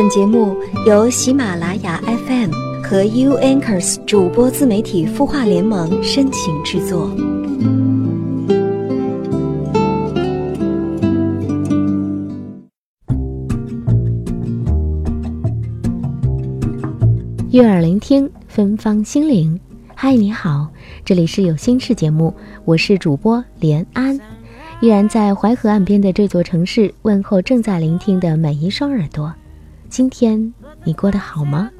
本节目由喜马拉雅 FM 和 U Anchors 主播自媒体孵化联盟深情制作。悦耳聆听，芬芳心灵。嗨，你好，这里是有心事节目，我是主播连安，依然在淮河岸边的这座城市问候正在聆听的每一双耳朵。今天你过得好吗？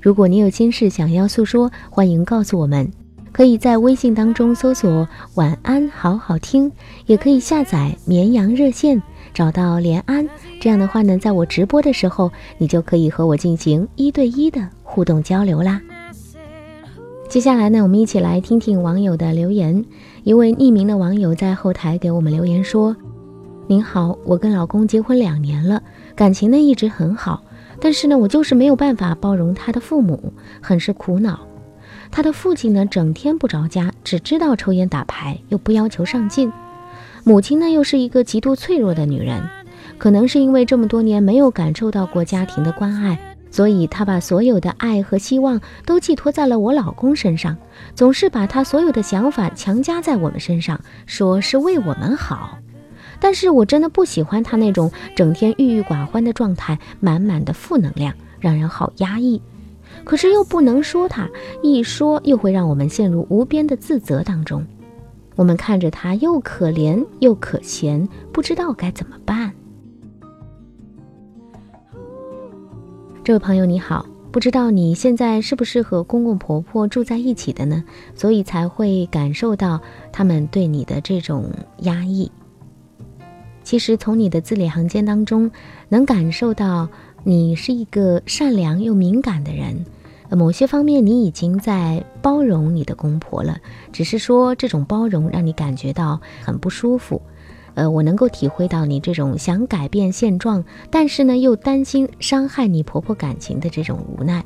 如果你有心事想要诉说，欢迎告诉我们，可以在微信当中搜索“晚安好好听”，也可以下载绵阳热线，找到连安。这样的话呢，在我直播的时候，你就可以和我进行一对一的互动交流啦。接下来呢，我们一起来听听网友的留言。一位匿名的网友在后台给我们留言说：“您好，我跟老公结婚两年了，感情呢一直很好，但是呢，我就是没有办法包容他的父母，很是苦恼。他的父亲呢，整天不着家，只知道抽烟打牌，又不要求上进；母亲呢，又是一个极度脆弱的女人，可能是因为这么多年没有感受到过家庭的关爱。”所以，她把所有的爱和希望都寄托在了我老公身上，总是把他所有的想法强加在我们身上，说是为我们好。但是我真的不喜欢他那种整天郁郁寡欢的状态，满满的负能量，让人好压抑。可是又不能说他，一说又会让我们陷入无边的自责当中。我们看着他又可怜又可嫌，不知道该怎么办。这位朋友你好，不知道你现在是不是和公公婆婆住在一起的呢？所以才会感受到他们对你的这种压抑。其实从你的字里行间当中，能感受到你是一个善良又敏感的人。某些方面你已经在包容你的公婆了，只是说这种包容让你感觉到很不舒服。呃，我能够体会到你这种想改变现状，但是呢又担心伤害你婆婆感情的这种无奈。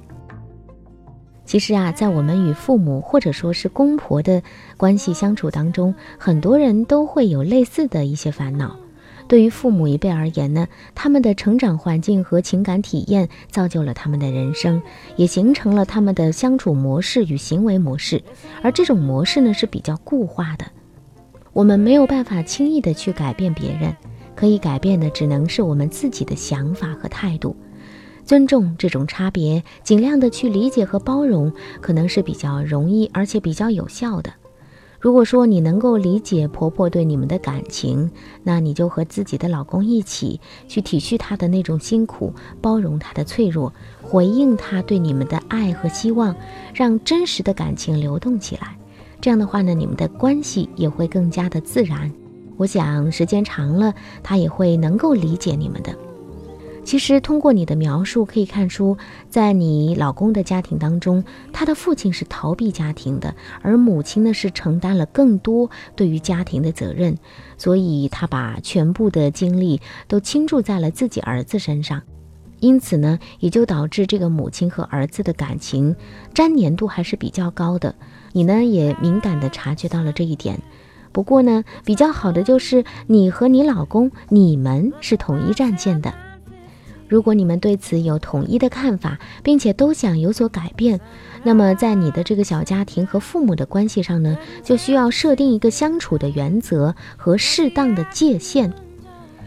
其实啊，在我们与父母或者说是公婆的关系相处当中，很多人都会有类似的一些烦恼。对于父母一辈而言呢，他们的成长环境和情感体验造就了他们的人生，也形成了他们的相处模式与行为模式，而这种模式呢是比较固化的。我们没有办法轻易的去改变别人，可以改变的只能是我们自己的想法和态度。尊重这种差别，尽量的去理解和包容，可能是比较容易而且比较有效的。如果说你能够理解婆婆对你们的感情，那你就和自己的老公一起去体恤她的那种辛苦，包容她的脆弱，回应她对你们的爱和希望，让真实的感情流动起来。这样的话呢，你们的关系也会更加的自然。我想时间长了，他也会能够理解你们的。其实通过你的描述可以看出，在你老公的家庭当中，他的父亲是逃避家庭的，而母亲呢是承担了更多对于家庭的责任，所以他把全部的精力都倾注在了自己儿子身上。因此呢，也就导致这个母亲和儿子的感情粘黏度还是比较高的。你呢也敏感地察觉到了这一点。不过呢，比较好的就是你和你老公，你们是统一战线的。如果你们对此有统一的看法，并且都想有所改变，那么在你的这个小家庭和父母的关系上呢，就需要设定一个相处的原则和适当的界限。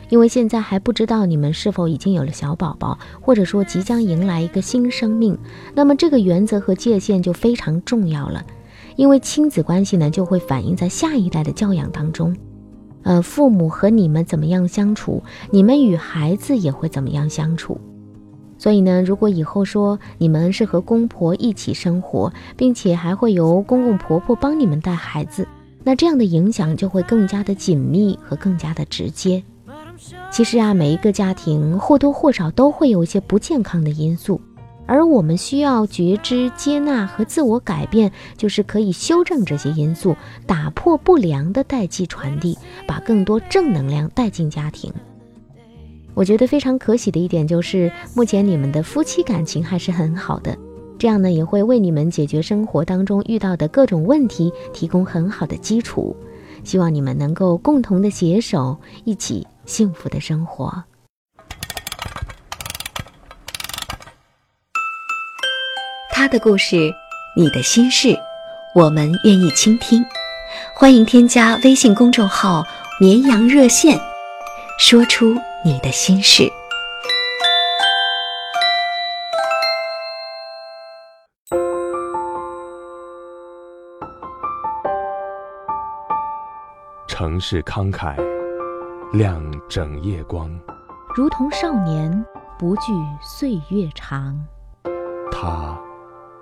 因为现在还不知道你们是否已经有了小宝宝，或者说即将迎来一个新生命，那么这个原则和界限就非常重要了。因为亲子关系呢，就会反映在下一代的教养当中。呃，父母和你们怎么样相处，你们与孩子也会怎么样相处。所以呢，如果以后说你们是和公婆一起生活，并且还会由公公婆婆帮你们带孩子，那这样的影响就会更加的紧密和更加的直接。其实啊，每一个家庭或多或少都会有一些不健康的因素，而我们需要觉知、接纳和自我改变，就是可以修正这些因素，打破不良的代际传递，把更多正能量带进家庭。我觉得非常可喜的一点就是，目前你们的夫妻感情还是很好的，这样呢也会为你们解决生活当中遇到的各种问题提供很好的基础。希望你们能够共同的携手，一起幸福的生活。他的故事，你的心事，我们愿意倾听。欢迎添加微信公众号“绵羊热线”，说出你的心事。城市慷慨，亮整夜光。如同少年，不惧岁月长。他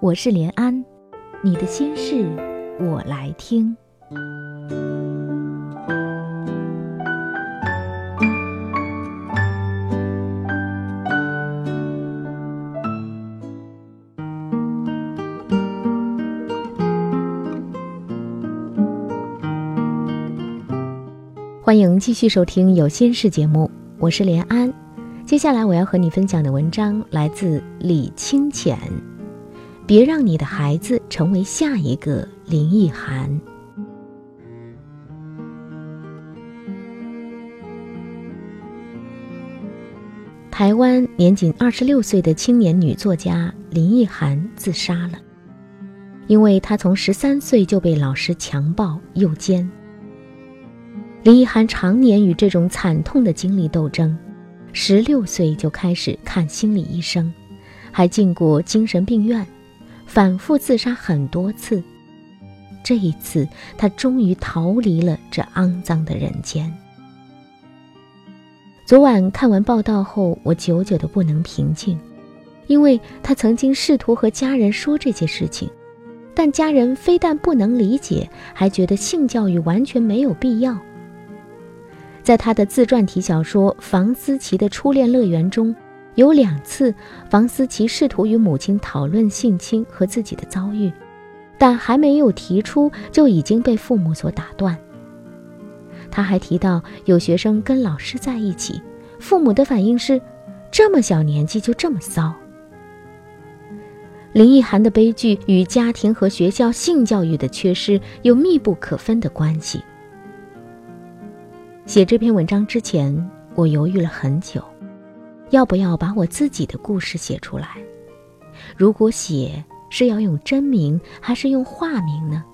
我是连安，你的心事我来听。欢迎继续收听《有心事》节目，我是连安。接下来我要和你分享的文章来自李清浅。别让你的孩子成为下一个林奕涵。台湾年仅二十六岁的青年女作家林奕涵自杀了，因为她从十三岁就被老师强暴诱奸。林奕涵常年与这种惨痛的经历斗争，十六岁就开始看心理医生，还进过精神病院。反复自杀很多次，这一次他终于逃离了这肮脏的人间。昨晚看完报道后，我久久的不能平静，因为他曾经试图和家人说这些事情，但家人非但不能理解，还觉得性教育完全没有必要。在他的自传体小说《房思琪的初恋乐园》中。有两次，房思琪试图与母亲讨论性侵和自己的遭遇，但还没有提出就已经被父母所打断。他还提到有学生跟老师在一起，父母的反应是：这么小年纪就这么骚。林奕涵的悲剧与家庭和学校性教育的缺失有密不可分的关系。写这篇文章之前，我犹豫了很久。要不要把我自己的故事写出来？如果写，是要用真名还是用化名呢？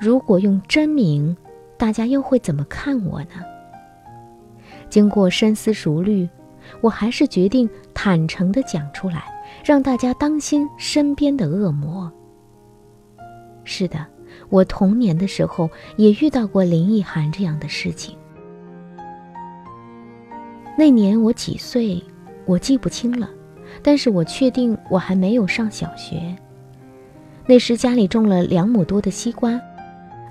如果用真名，大家又会怎么看我呢？经过深思熟虑，我还是决定坦诚地讲出来，让大家当心身边的恶魔。是的，我童年的时候也遇到过林奕涵这样的事情。那年我几岁，我记不清了，但是我确定我还没有上小学。那时家里种了两亩多的西瓜，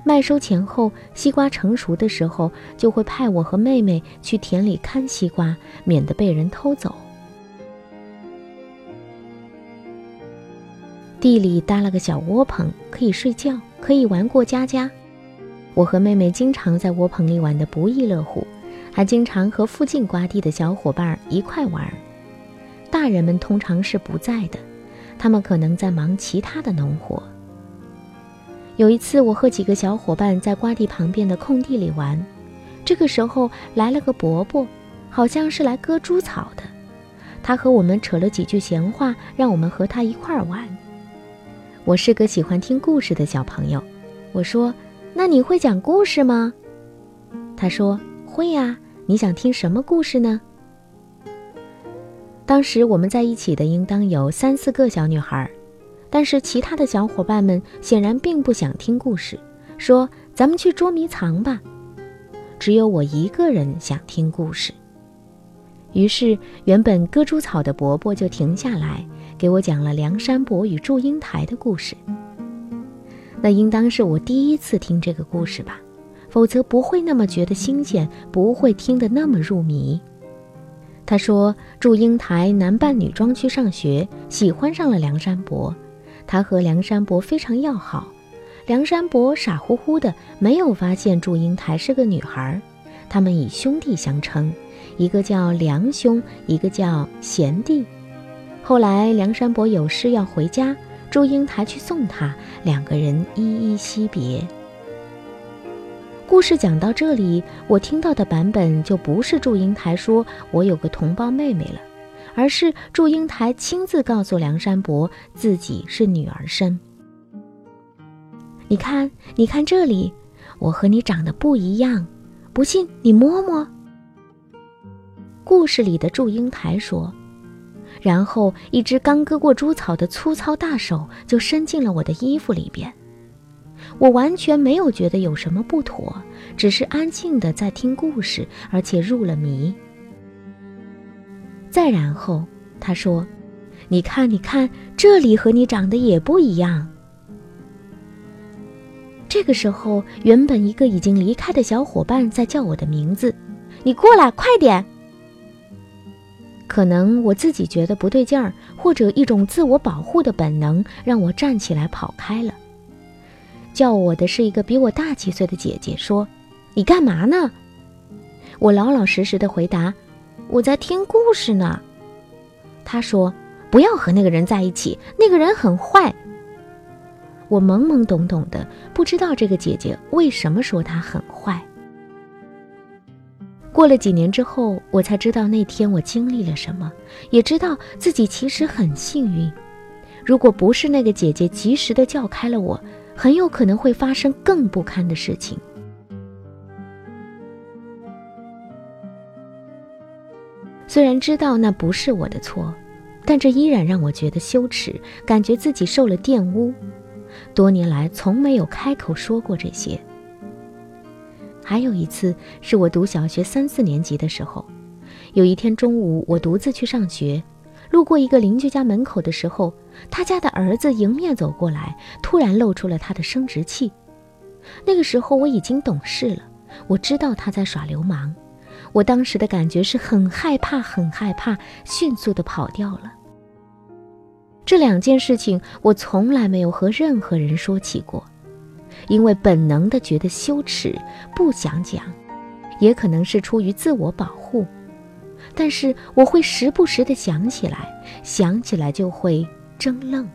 麦收前后，西瓜成熟的时候，就会派我和妹妹去田里看西瓜，免得被人偷走。地里搭了个小窝棚，可以睡觉，可以玩过家家。我和妹妹经常在窝棚里玩得不亦乐乎。还经常和附近瓜地的小伙伴一块玩，大人们通常是不在的，他们可能在忙其他的农活。有一次，我和几个小伙伴在瓜地旁边的空地里玩，这个时候来了个伯伯，好像是来割猪草的。他和我们扯了几句闲话，让我们和他一块玩。我是个喜欢听故事的小朋友，我说：“那你会讲故事吗？”他说：“会呀。”你想听什么故事呢？当时我们在一起的应当有三四个小女孩，但是其他的小伙伴们显然并不想听故事，说咱们去捉迷藏吧。只有我一个人想听故事。于是原本割猪草的伯伯就停下来，给我讲了梁山伯与祝英台的故事。那应当是我第一次听这个故事吧。否则不会那么觉得新鲜，不会听得那么入迷。他说，祝英台男扮女装去上学，喜欢上了梁山伯。他和梁山伯非常要好，梁山伯傻乎乎的，没有发现祝英台是个女孩。他们以兄弟相称，一个叫梁兄，一个叫贤弟。后来梁山伯有事要回家，祝英台去送他，两个人依依惜别。故事讲到这里，我听到的版本就不是祝英台说我有个同胞妹妹了，而是祝英台亲自告诉梁山伯自己是女儿身。你看，你看这里，我和你长得不一样，不信你摸摸。故事里的祝英台说，然后一只刚割过猪草的粗糙大手就伸进了我的衣服里边。我完全没有觉得有什么不妥，只是安静的在听故事，而且入了迷。再然后，他说：“你看，你看，这里和你长得也不一样。”这个时候，原本一个已经离开的小伙伴在叫我的名字：“你过来，快点！”可能我自己觉得不对劲儿，或者一种自我保护的本能，让我站起来跑开了。叫我的是一个比我大几岁的姐姐，说：“你干嘛呢？”我老老实实的回答：“我在听故事呢。”她说：“不要和那个人在一起，那个人很坏。”我懵懵懂懂的，不知道这个姐姐为什么说他很坏。过了几年之后，我才知道那天我经历了什么，也知道自己其实很幸运。如果不是那个姐姐及时的叫开了我，很有可能会发生更不堪的事情。虽然知道那不是我的错，但这依然让我觉得羞耻，感觉自己受了玷污。多年来从没有开口说过这些。还有一次是我读小学三四年级的时候，有一天中午我独自去上学。路过一个邻居家门口的时候，他家的儿子迎面走过来，突然露出了他的生殖器。那个时候我已经懂事了，我知道他在耍流氓。我当时的感觉是很害怕，很害怕，迅速的跑掉了。这两件事情我从来没有和任何人说起过，因为本能的觉得羞耻，不想讲，也可能是出于自我保护。但是我会时不时的想起来，想起来就会怔愣，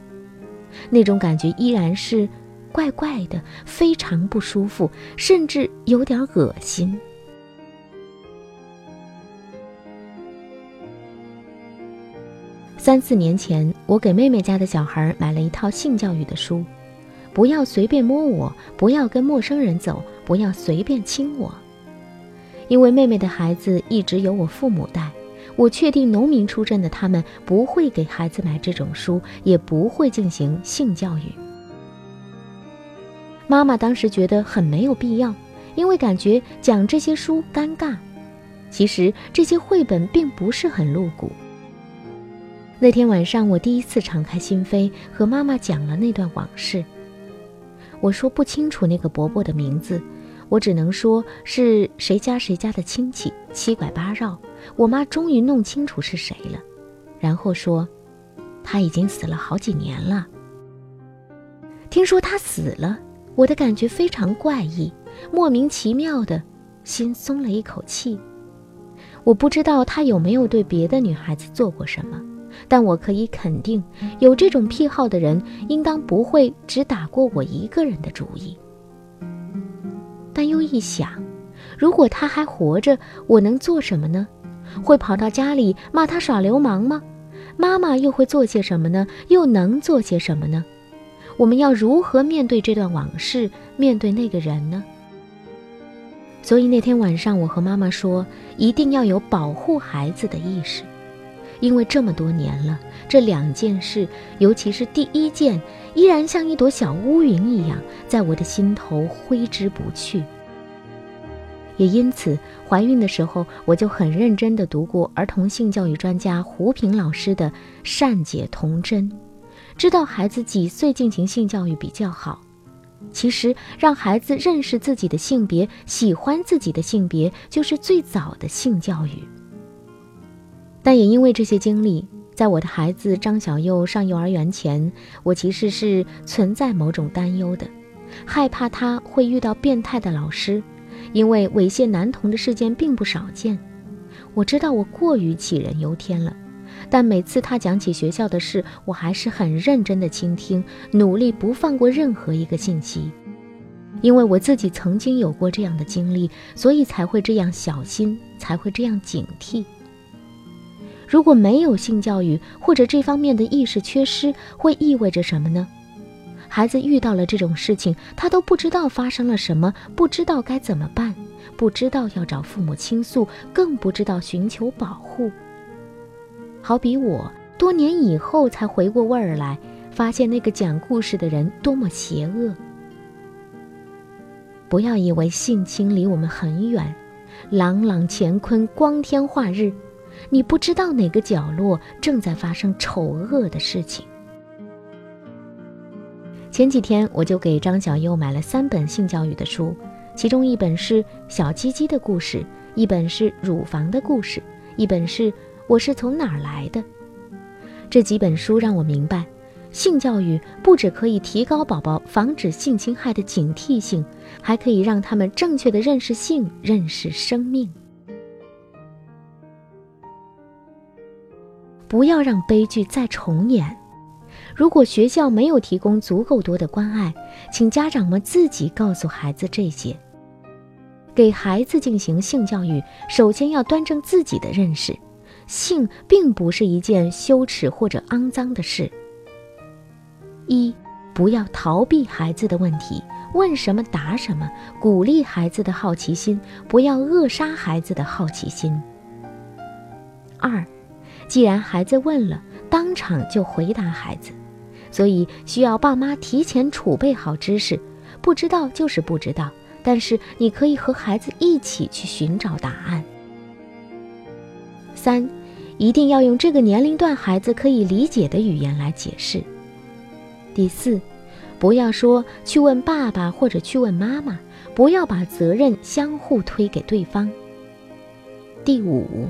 那种感觉依然是怪怪的，非常不舒服，甚至有点恶心。三四年前，我给妹妹家的小孩买了一套性教育的书，不要随便摸我，不要跟陌生人走，不要随便亲我。因为妹妹的孩子一直由我父母带，我确定农民出身的他们不会给孩子买这种书，也不会进行性教育。妈妈当时觉得很没有必要，因为感觉讲这些书尴尬。其实这些绘本并不是很露骨。那天晚上，我第一次敞开心扉，和妈妈讲了那段往事。我说不清楚那个伯伯的名字。我只能说是谁家谁家的亲戚，七拐八绕。我妈终于弄清楚是谁了，然后说，他已经死了好几年了。听说他死了，我的感觉非常怪异，莫名其妙的心松了一口气。我不知道他有没有对别的女孩子做过什么，但我可以肯定，有这种癖好的人，应当不会只打过我一个人的主意。但又一想，如果他还活着，我能做什么呢？会跑到家里骂他耍流氓吗？妈妈又会做些什么呢？又能做些什么呢？我们要如何面对这段往事，面对那个人呢？所以那天晚上，我和妈妈说，一定要有保护孩子的意识，因为这么多年了，这两件事，尤其是第一件。依然像一朵小乌云一样，在我的心头挥之不去。也因此，怀孕的时候，我就很认真地读过儿童性教育专家胡平老师的《善解童真》，知道孩子几岁进行性教育比较好。其实，让孩子认识自己的性别，喜欢自己的性别，就是最早的性教育。但也因为这些经历，在我的孩子张小佑上幼儿园前，我其实是存在某种担忧的，害怕他会遇到变态的老师，因为猥亵男童的事件并不少见。我知道我过于杞人忧天了，但每次他讲起学校的事，我还是很认真的倾听，努力不放过任何一个信息。因为我自己曾经有过这样的经历，所以才会这样小心，才会这样警惕。如果没有性教育或者这方面的意识缺失，会意味着什么呢？孩子遇到了这种事情，他都不知道发生了什么，不知道该怎么办，不知道要找父母倾诉，更不知道寻求保护。好比我多年以后才回过味儿来，发现那个讲故事的人多么邪恶。不要以为性侵离我们很远，朗朗乾坤，光天化日。你不知道哪个角落正在发生丑恶的事情。前几天我就给张小佑买了三本性教育的书，其中一本是《小鸡鸡的故事》，一本是《乳房的故事》，一本是《我是从哪儿来的》。这几本书让我明白，性教育不只可以提高宝宝防止性侵害的警惕性，还可以让他们正确的认识性，认识生命。不要让悲剧再重演。如果学校没有提供足够多的关爱，请家长们自己告诉孩子这些。给孩子进行性教育，首先要端正自己的认识：性并不是一件羞耻或者肮脏的事。一，不要逃避孩子的问题，问什么答什么，鼓励孩子的好奇心，不要扼杀孩子的好奇心。二。既然孩子问了，当场就回答孩子，所以需要爸妈提前储备好知识。不知道就是不知道，但是你可以和孩子一起去寻找答案。三，一定要用这个年龄段孩子可以理解的语言来解释。第四，不要说去问爸爸或者去问妈妈，不要把责任相互推给对方。第五。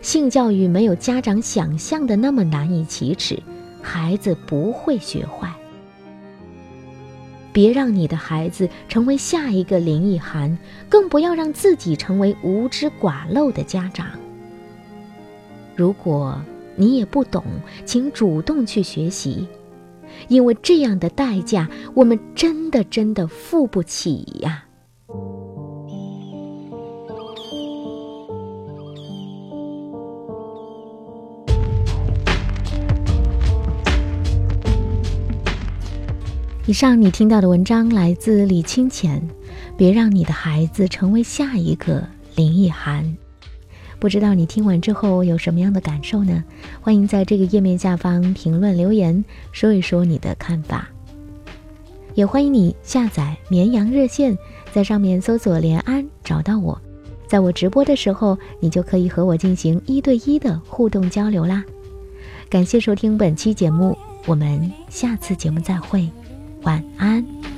性教育没有家长想象的那么难以启齿，孩子不会学坏。别让你的孩子成为下一个林奕涵，更不要让自己成为无知寡陋的家长。如果你也不懂，请主动去学习，因为这样的代价，我们真的真的付不起呀。以上你听到的文章来自李清浅，别让你的孩子成为下一个林奕涵。不知道你听完之后有什么样的感受呢？欢迎在这个页面下方评论留言，说一说你的看法。也欢迎你下载绵羊热线，在上面搜索“连安”找到我，在我直播的时候，你就可以和我进行一对一的互动交流啦。感谢收听本期节目，我们下次节目再会。晚安。